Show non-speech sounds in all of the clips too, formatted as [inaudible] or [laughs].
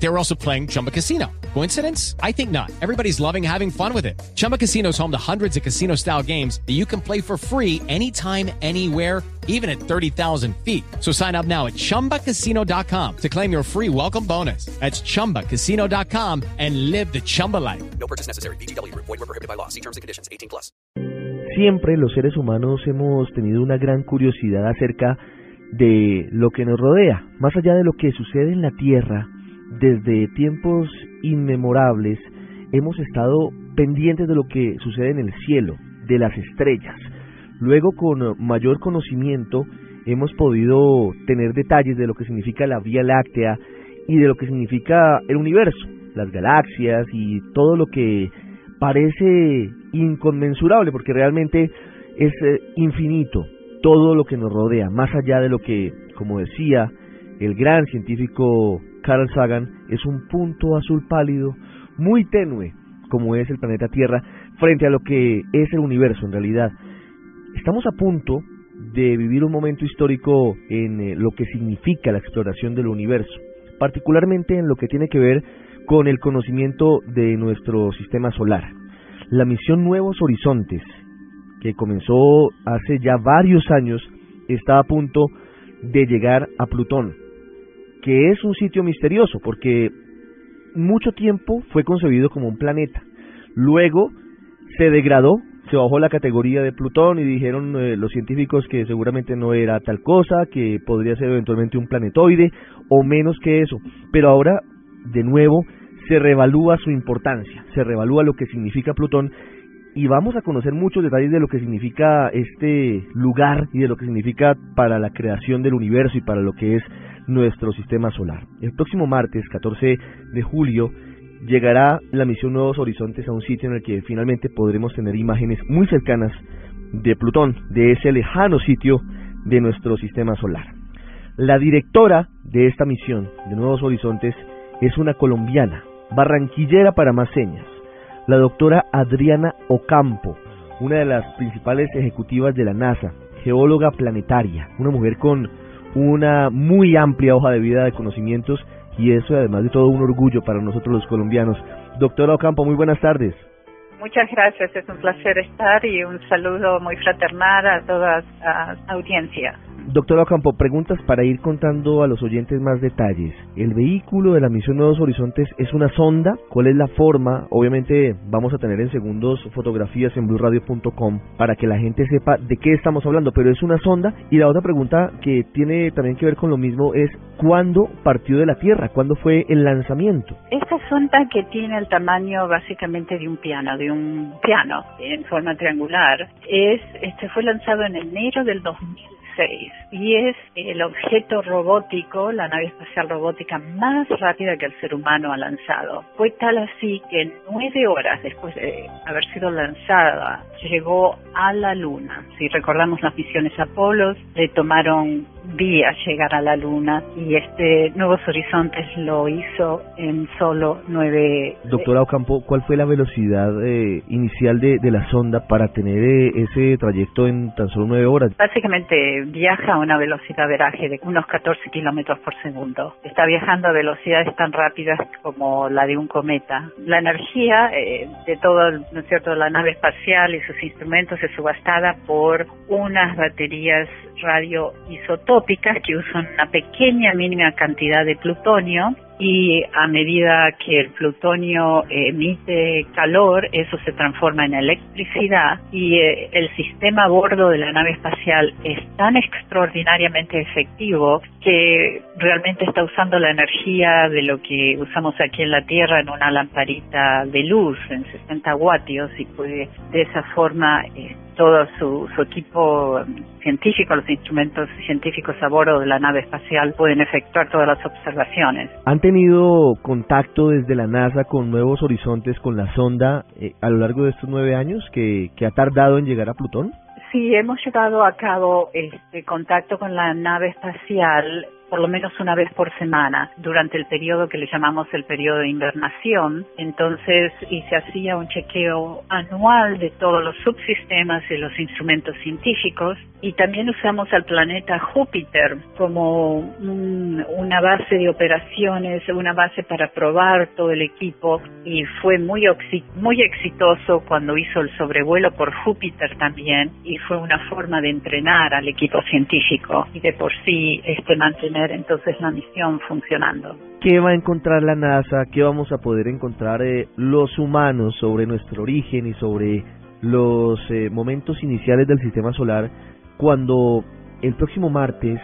They were also playing Chumba Casino. Coincidence? I think not. Everybody's loving having fun with it. Chumba Casino is home to hundreds of casino style games that you can play for free anytime, anywhere, even at 30,000 feet. So sign up now at chumbacasino.com to claim your free welcome bonus. That's chumbacasino.com and live the Chumba life. No purchase necessary. BGW. Void were prohibited by law. See terms and conditions. 18 plus. Siempre los seres humanos hemos tenido una gran curiosidad acerca de lo que nos rodea, más allá de lo que sucede en la Tierra. Desde tiempos inmemorables hemos estado pendientes de lo que sucede en el cielo, de las estrellas. Luego, con mayor conocimiento, hemos podido tener detalles de lo que significa la Vía Láctea y de lo que significa el universo, las galaxias y todo lo que parece inconmensurable, porque realmente es eh, infinito todo lo que nos rodea, más allá de lo que, como decía el gran científico Carl Sagan, es un punto azul pálido muy tenue, como es el planeta Tierra, frente a lo que es el universo en realidad. Estamos a punto de vivir un momento histórico en eh, lo que significa la exploración del universo, particularmente en lo que tiene que ver con el conocimiento de nuestro sistema solar. La misión Nuevos Horizontes, que comenzó hace ya varios años, está a punto de llegar a Plutón, que es un sitio misterioso porque mucho tiempo fue concebido como un planeta. Luego se degradó, se bajó la categoría de Plutón y dijeron eh, los científicos que seguramente no era tal cosa, que podría ser eventualmente un planetoide o menos que eso. Pero ahora, de nuevo, se revalúa su importancia, se revalúa lo que significa Plutón y vamos a conocer muchos detalles de lo que significa este lugar y de lo que significa para la creación del universo y para lo que es nuestro sistema solar. El próximo martes, 14 de julio, llegará la misión Nuevos Horizontes a un sitio en el que finalmente podremos tener imágenes muy cercanas de Plutón, de ese lejano sitio de nuestro sistema solar. La directora de esta misión de Nuevos Horizontes es una colombiana, barranquillera para más señas, la doctora Adriana Ocampo, una de las principales ejecutivas de la NASA, geóloga planetaria, una mujer con una muy amplia hoja de vida de conocimientos y eso además de todo un orgullo para nosotros los colombianos. Doctora Ocampo, muy buenas tardes. Muchas gracias, es un placer estar y un saludo muy fraternal a toda la audiencia. Doctora Ocampo, preguntas para ir contando a los oyentes más detalles. ¿El vehículo de la misión Nuevos Horizontes es una sonda? ¿Cuál es la forma? Obviamente vamos a tener en segundos fotografías en blueradio.com para que la gente sepa de qué estamos hablando, pero es una sonda. Y la otra pregunta que tiene también que ver con lo mismo es ¿cuándo partió de la Tierra? ¿Cuándo fue el lanzamiento? Esta sonda que tiene el tamaño básicamente de un piano, de un piano en forma triangular, es este fue lanzado en enero del 2000 y es el objeto robótico, la nave espacial robótica más rápida que el ser humano ha lanzado. Fue tal así que nueve horas después de haber sido lanzada llegó a la Luna. Si recordamos las misiones Apolo, le tomaron días llegar a la Luna y este Nuevos Horizontes lo hizo en solo nueve. Doctora Ocampo, ¿cuál fue la velocidad eh, inicial de, de, la sonda para tener eh, ese trayecto en tan solo nueve horas? Básicamente viaja a una velocidad veraje de unos 14 kilómetros por segundo. Está viajando a velocidades tan rápidas como la de un cometa. La energía eh, de todo, ¿no es cierto?, la nave espacial y sus instrumentos es subastada por unas baterías radioisotopicas que usan una pequeña mínima cantidad de plutonio y a medida que el plutonio emite calor, eso se transforma en electricidad y eh, el sistema a bordo de la nave espacial es tan extraordinariamente efectivo que realmente está usando la energía de lo que usamos aquí en la Tierra en una lamparita de luz en 60 vatios y puede de esa forma eh, todo su, su equipo científico, los instrumentos científicos a bordo de la nave espacial pueden efectuar todas las observaciones. ¿Han tenido contacto desde la NASA con nuevos horizontes con la sonda eh, a lo largo de estos nueve años que, que ha tardado en llegar a Plutón? Sí, hemos llevado a cabo este contacto con la nave espacial por lo menos una vez por semana durante el periodo que le llamamos el periodo de invernación. Entonces, y se hacía un chequeo anual de todos los subsistemas y los instrumentos científicos. Y también usamos al planeta Júpiter como una base de operaciones, una base para probar todo el equipo. Y fue muy, muy exitoso cuando hizo el sobrevuelo por Júpiter también. Y fue una forma de entrenar al equipo científico y de por sí este, mantener entonces la misión funcionando. ¿Qué va a encontrar la NASA? ¿Qué vamos a poder encontrar eh, los humanos sobre nuestro origen y sobre los eh, momentos iniciales del sistema solar cuando el próximo martes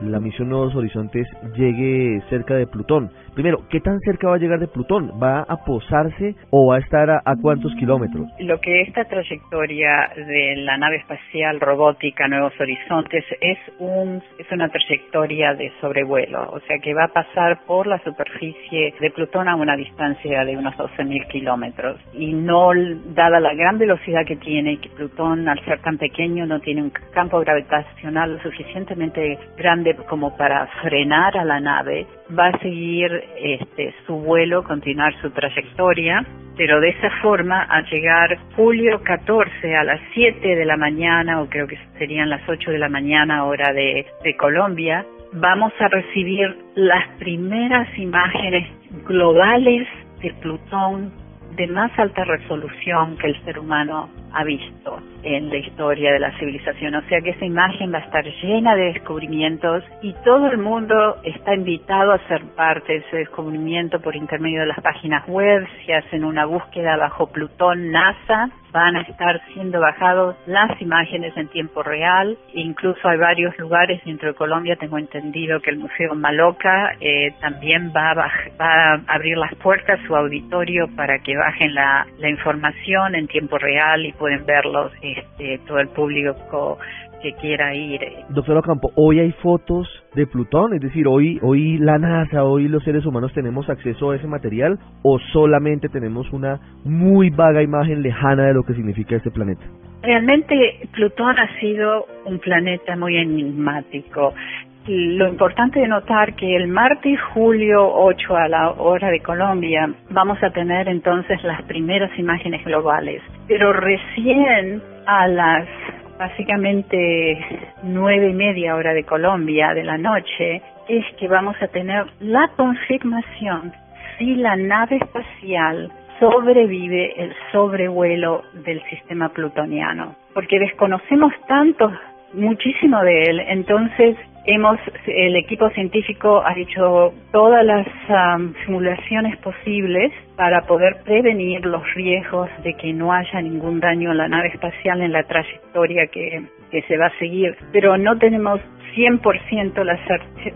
la misión Nuevos Horizontes llegue cerca de Plutón. Primero, ¿qué tan cerca va a llegar de Plutón? ¿Va a posarse o va a estar a, cuántos kilómetros? Lo que esta trayectoria de la nave espacial robótica Nuevos Horizontes es, un, es una trayectoria de sobrevuelo, o sea que va a pasar por la superficie de Plutón a una distancia de unos 12.000 kilómetros. Y no, dada la gran velocidad que tiene, que Plutón al ser tan pequeño no tiene un campo gravitacional lo suficientemente grande como para frenar a la nave, va a seguir este, su vuelo, continuar su trayectoria, pero de esa forma, al llegar julio 14 a las 7 de la mañana, o creo que serían las 8 de la mañana hora de, de Colombia, vamos a recibir las primeras imágenes globales de Plutón de más alta resolución que el ser humano ha visto en la historia de la civilización. O sea que esa imagen va a estar llena de descubrimientos y todo el mundo está invitado a ser parte de ese descubrimiento por intermedio de las páginas web. Si hacen una búsqueda bajo Plutón NASA, van a estar siendo bajados las imágenes en tiempo real. Incluso hay varios lugares dentro de Colombia, tengo entendido que el Museo Maloca eh, también va a, va a abrir las puertas, su auditorio, para que bajen la, la información en tiempo real y pueden verlos este, todo el público que quiera ir. Doctor Ocampo, hoy hay fotos de Plutón, es decir, hoy, hoy la NASA, hoy los seres humanos tenemos acceso a ese material o solamente tenemos una muy vaga imagen lejana de lo que significa este planeta. Realmente Plutón ha sido un planeta muy enigmático lo importante de notar que el martes julio 8 a la hora de Colombia vamos a tener entonces las primeras imágenes globales, pero recién a las básicamente nueve y media hora de Colombia de la noche es que vamos a tener la confirmación si la nave espacial sobrevive el sobrevuelo del sistema plutoniano, porque desconocemos tanto, muchísimo de él, entonces hemos, el equipo científico ha hecho todas las simulaciones posibles para poder prevenir los riesgos de que no haya ningún daño a la nave espacial en la trayectoria que, se va a seguir. Pero no tenemos 100% la,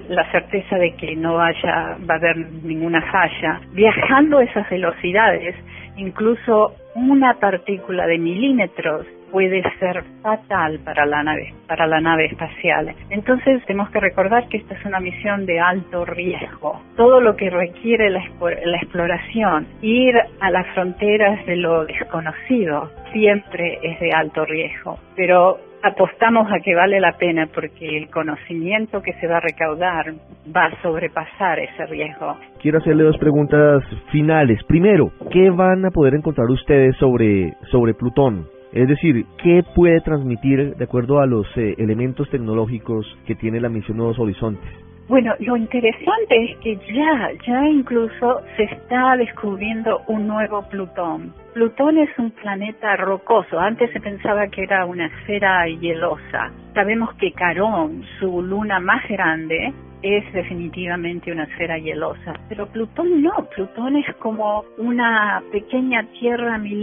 la certeza de que no haya, va a haber ninguna falla. Viajando a esas velocidades, incluso una partícula de milímetros puede ser fatal para la nave, para la nave espacial. Entonces tenemos que recordar que esta es una misión de alto riesgo. Todo lo que requiere la, la exploración, ir a las fronteras de lo desconocido, siempre es de alto riesgo. Pero apostamos a que vale la pena porque el conocimiento que se va a recaudar va a sobrepasar ese riesgo. Quiero hacerle dos preguntas finales. Primero, ¿qué van a poder encontrar ustedes sobre, sobre Plutón? Es decir, ¿qué puede transmitir de acuerdo a los eh, elementos tecnológicos que tiene la misión Nuevos Horizontes? Bueno, lo interesante es que ya, ya incluso se está descubriendo un nuevo Plutón. Plutón es un planeta rocoso. Antes se pensaba que era una esfera hielosa. Sabemos que Carón, su luna más grande, es definitivamente una esfera hielosa, pero Plutón no, Plutón es como una pequeña tierra mil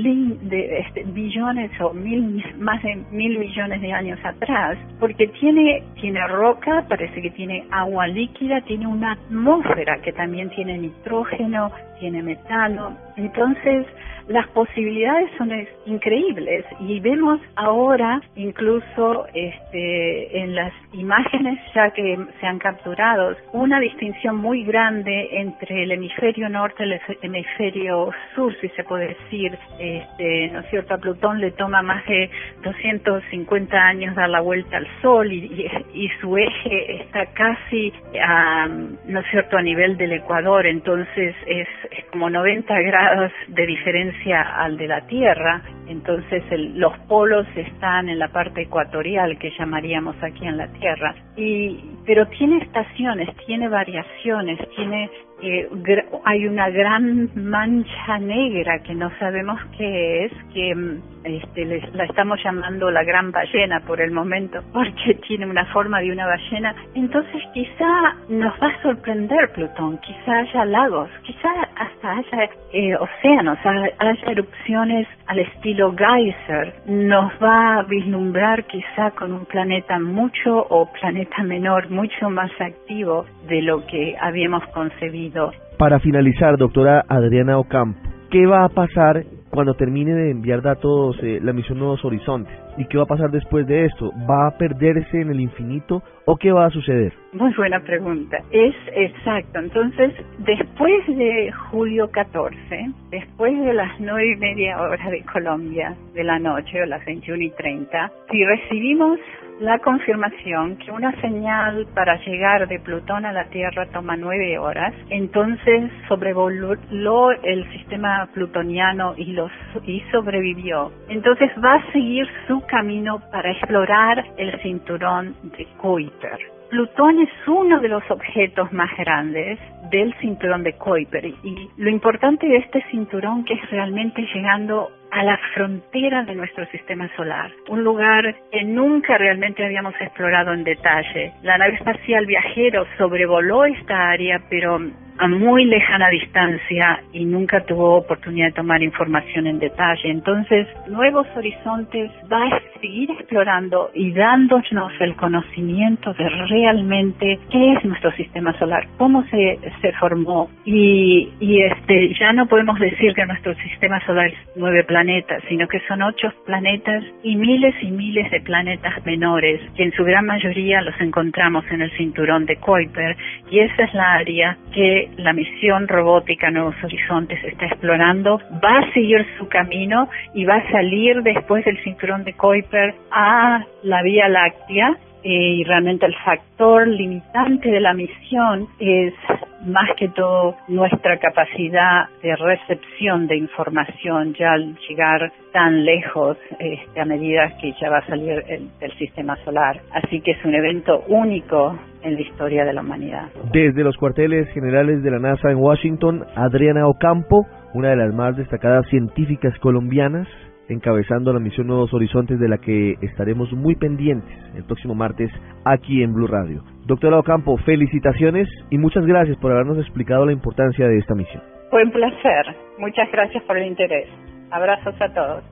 de este, billones o mil, más de mil millones de años atrás, porque tiene, tiene roca, parece que tiene agua líquida, tiene una atmósfera que también tiene nitrógeno, tiene metano, entonces las posibilidades son increíbles y vemos ahora incluso este, en las imágenes ya que se han capturado una distinción muy grande entre el hemisferio norte y el hemisferio sur, si se puede decir. Este, ¿No es cierto? A Plutón le toma más de 250 años dar la vuelta al Sol y, y, su eje está casi, a, ¿no cierto?, a nivel del Ecuador, entonces es, es como 90 grados de diferencia al de la Tierra, entonces los polos están en la parte ecuatorial que llamaríamos aquí en la Tierra, y, pero tiene estaciones, tiene variaciones, tiene eh, hay una gran mancha negra que no sabemos qué es, que mm, este, la estamos llamando la gran ballena por el momento, [laughs] porque tiene una forma de una ballena. Entonces quizá nos va a sorprender Plutón, quizá haya lagos, quizá hasta haya eh, océanos, haya erupciones al estilo Geyser. Nos va a vislumbrar quizá con un planeta mucho o planeta menor, mucho más activo de lo que habíamos concebido. Para finalizar, doctora Adriana Ocampo, ¿qué va a pasar cuando termine de enviar datos eh, la misión Nuevos Horizontes? ¿Y qué va a pasar después de esto? ¿Va a perderse en el infinito o qué va a suceder? Muy buena pregunta. Es exacto. Entonces, después de julio 14, después de las nueve y media horas de Colombia de la noche o las 21 y 30, si recibimos la confirmación que una señal para llegar de Plutón a la Tierra toma nueve horas, entonces sobrevoló el sistema plutoniano y, los, y sobrevivió. Entonces va a seguir su camino para explorar el cinturón de Kuiper. Plutón es uno de los objetos más grandes del cinturón de Kuiper y lo importante de este cinturón que es realmente llegando a la frontera de nuestro sistema solar, un lugar que nunca realmente habíamos explorado en detalle. La nave espacial viajero sobrevoló esta área, pero a muy lejana distancia y nunca tuvo oportunidad de tomar información en detalle. Entonces, Nuevos Horizontes va a seguir explorando y dándonos el conocimiento de realmente qué es nuestro sistema solar, cómo se, se formó y, y este ya no podemos decir que nuestro sistema solar es nueve planetas, sino que son ocho planetas y miles y miles de planetas menores que en su gran mayoría los encontramos en el cinturón de Kuiper y esa es la área que la misión robótica Nuevos Horizontes está explorando, va a seguir su camino y va a salir después del cinturón de Kuiper a la Vía Láctea eh, y realmente el factor limitante de la misión es más que todo nuestra capacidad de recepción de información ya al llegar tan lejos este, a medida que ya va a salir el, del sistema solar. Así que es un evento único en la historia de la humanidad. Desde los cuarteles generales de la NASA en Washington, Adriana Ocampo, una de las más destacadas científicas colombianas, encabezando la misión Nuevos Horizontes de la que estaremos muy pendientes el próximo martes aquí en Blue Radio. Doctora Ocampo, felicitaciones y muchas gracias por habernos explicado la importancia de esta misión. Fue un placer. Muchas gracias por el interés. Abrazos a todos.